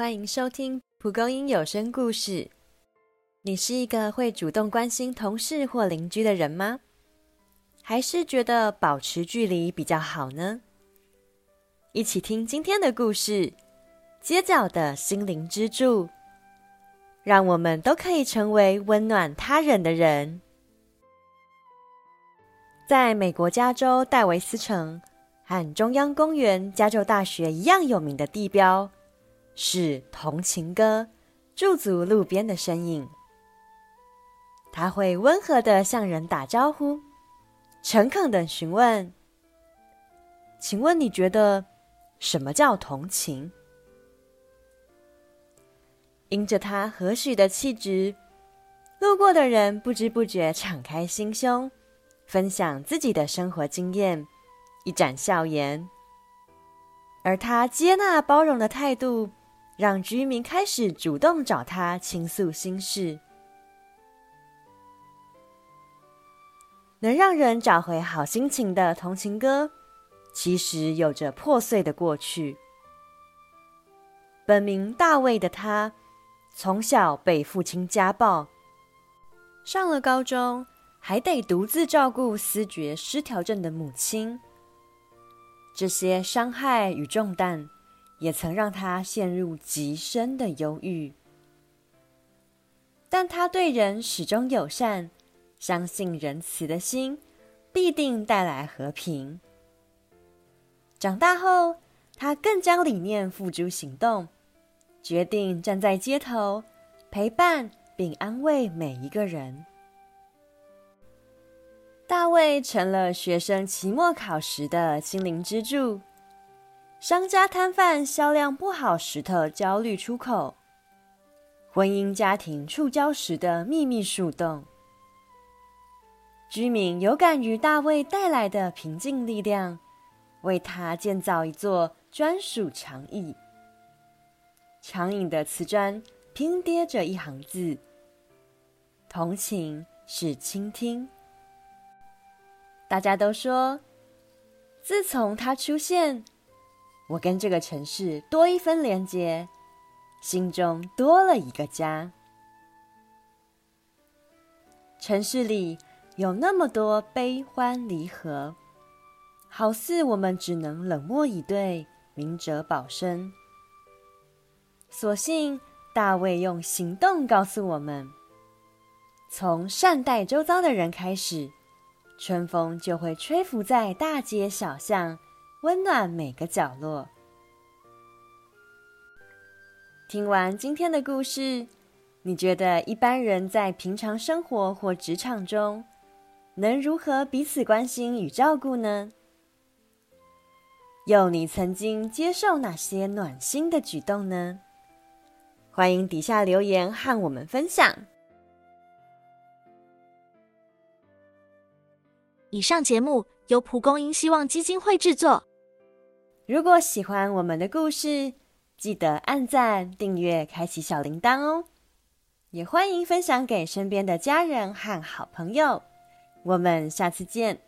欢迎收听蒲公英有声故事。你是一个会主动关心同事或邻居的人吗？还是觉得保持距离比较好呢？一起听今天的故事《街角的心灵支柱》，让我们都可以成为温暖他人的人。在美国加州戴维斯城和中央公园、加州大学一样有名的地标。是同情歌驻足路边的身影，他会温和的向人打招呼，诚恳的询问：“请问你觉得什么叫同情？”因着他和煦的气质，路过的人不知不觉敞开心胸，分享自己的生活经验，一展笑颜。而他接纳包容的态度。让居民开始主动找他倾诉心事，能让人找回好心情的同情歌，其实有着破碎的过去。本名大卫的他，从小被父亲家暴，上了高中还得独自照顾思觉失调症的母亲，这些伤害与重担。也曾让他陷入极深的忧郁，但他对人始终友善，相信仁慈的心必定带来和平。长大后，他更将理念付诸行动，决定站在街头陪伴并安慰每一个人。大卫成了学生期末考时的心灵支柱。商家摊贩销量不好时的焦虑出口，婚姻家庭触礁时的秘密树洞，居民有感于大卫带来的平静力量，为他建造一座专属长椅。长椅的瓷砖拼叠着一行字：“同情是倾听。”大家都说，自从他出现。我跟这个城市多一分连接，心中多了一个家。城市里有那么多悲欢离合，好似我们只能冷漠以对，明哲保身。所幸大卫用行动告诉我们：从善待周遭的人开始，春风就会吹拂在大街小巷。温暖每个角落。听完今天的故事，你觉得一般人在平常生活或职场中，能如何彼此关心与照顾呢？有你曾经接受哪些暖心的举动呢？欢迎底下留言和我们分享。以上节目由蒲公英希望基金会制作。如果喜欢我们的故事，记得按赞、订阅、开启小铃铛哦！也欢迎分享给身边的家人和好朋友。我们下次见。